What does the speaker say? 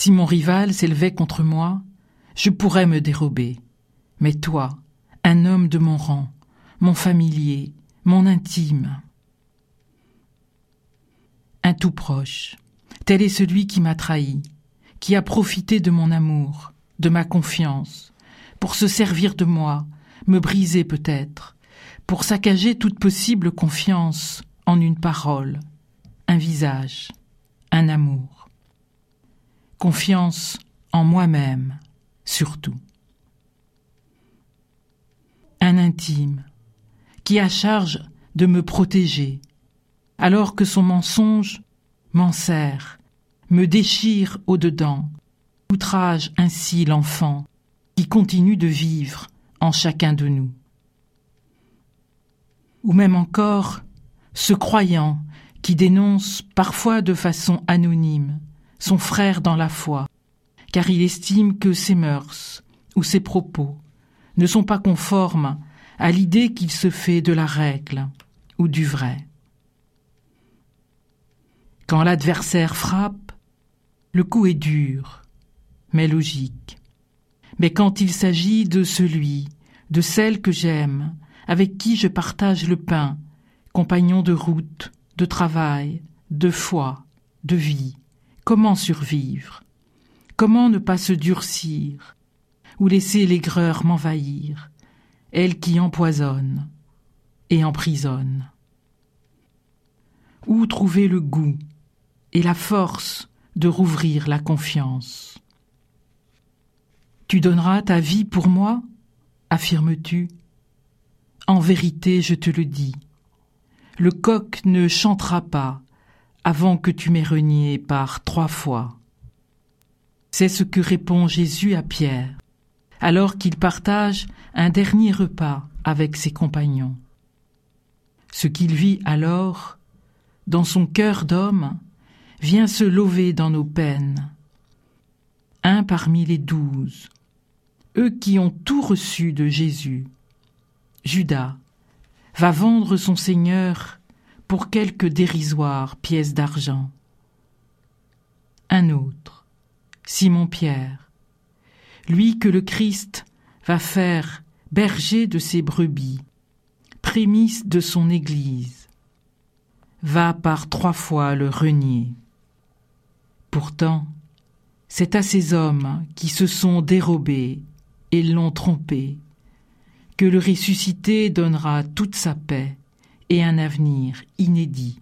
Si mon rival s'élevait contre moi, je pourrais me dérober. Mais toi, un homme de mon rang, mon familier, mon intime, un tout proche, tel est celui qui m'a trahi, qui a profité de mon amour, de ma confiance, pour se servir de moi, me briser peut-être, pour saccager toute possible confiance en une parole, un visage, un amour. Confiance en moi-même, surtout. Un intime, qui a charge de me protéger, alors que son mensonge m'enserre, me déchire au-dedans, outrage ainsi l'enfant qui continue de vivre en chacun de nous. Ou même encore ce croyant qui dénonce parfois de façon anonyme son frère dans la foi, car il estime que ses mœurs ou ses propos ne sont pas conformes à l'idée qu'il se fait de la règle ou du vrai. Quand l'adversaire frappe, le coup est dur, mais logique. Mais quand il s'agit de celui, de celle que j'aime, avec qui je partage le pain, compagnon de route, de travail, de foi, de vie, comment survivre? Comment ne pas se durcir? Ou laisser l'aigreur m'envahir, elle qui empoisonne et emprisonne Où trouver le goût et la force de rouvrir la confiance? Tu donneras ta vie pour moi? affirmes-tu. En vérité, je te le dis, le coq ne chantera pas avant que tu m'aies renié par trois fois. C'est ce que répond Jésus à Pierre, alors qu'il partage un dernier repas avec ses compagnons. Ce qu'il vit alors, dans son cœur d'homme, Viens se lever dans nos peines. Un parmi les douze, eux qui ont tout reçu de Jésus, Judas, va vendre son Seigneur pour quelques dérisoires pièces d'argent. Un autre, Simon-Pierre, lui que le Christ va faire berger de ses brebis, prémisse de son Église, va par trois fois le renier. Pourtant, c'est à ces hommes qui se sont dérobés et l'ont trompé que le ressuscité donnera toute sa paix et un avenir inédit